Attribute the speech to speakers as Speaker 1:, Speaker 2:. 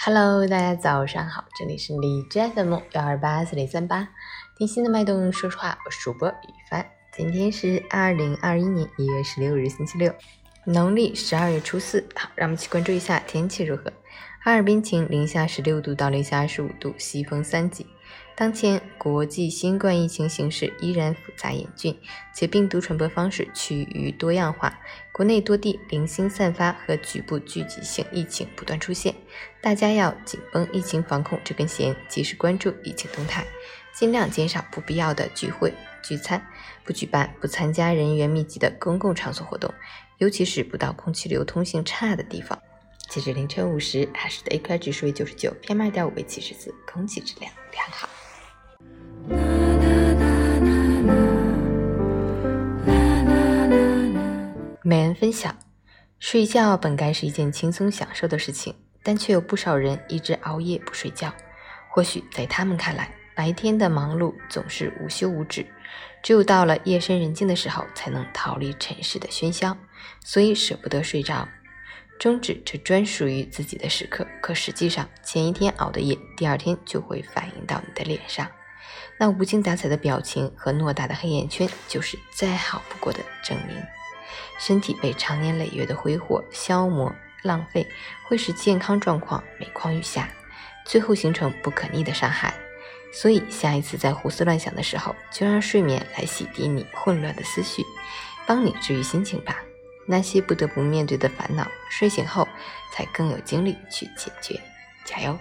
Speaker 1: Hello，大家早上好，这里是荔枝 FM 幺二八四零三八，听心的脉动，说实话，我是主播雨帆。今天是二零二一年一月十六日，星期六，农历十二月初四。好，让我们一起关注一下天气如何。哈尔滨晴，零下十六度到零下二十五度，西风三级。当前国际新冠疫情形势依然复杂严峻，且病毒传播方式趋于多样化，国内多地零星散发和局部聚集性疫情不断出现，大家要紧绷疫情防控这根弦，及时关注疫情动态，尽量减少不必要的聚会聚餐，不举办不参加人员密集的公共场所活动，尤其是不到空气流通性差的地方。截至凌晨五时，海市的 AQI 指数为九十九，PM 二点五为七十四，空气质量良好。每人分享：睡觉本该是一件轻松享受的事情，但却有不少人一直熬夜不睡觉。或许在他们看来，白天的忙碌总是无休无止，只有到了夜深人静的时候，才能逃离尘世的喧嚣，所以舍不得睡着，终止这专属于自己的时刻。可实际上，前一天熬的夜，第二天就会反映到你的脸上。那无精打采的表情和偌大的黑眼圈，就是再好不过的证明。身体被长年累月的挥霍消磨浪费，会使健康状况每况愈下，最后形成不可逆的伤害。所以，下一次在胡思乱想的时候，就让睡眠来洗涤你混乱的思绪，帮你治愈心情吧。那些不得不面对的烦恼，睡醒后才更有精力去解决。加油！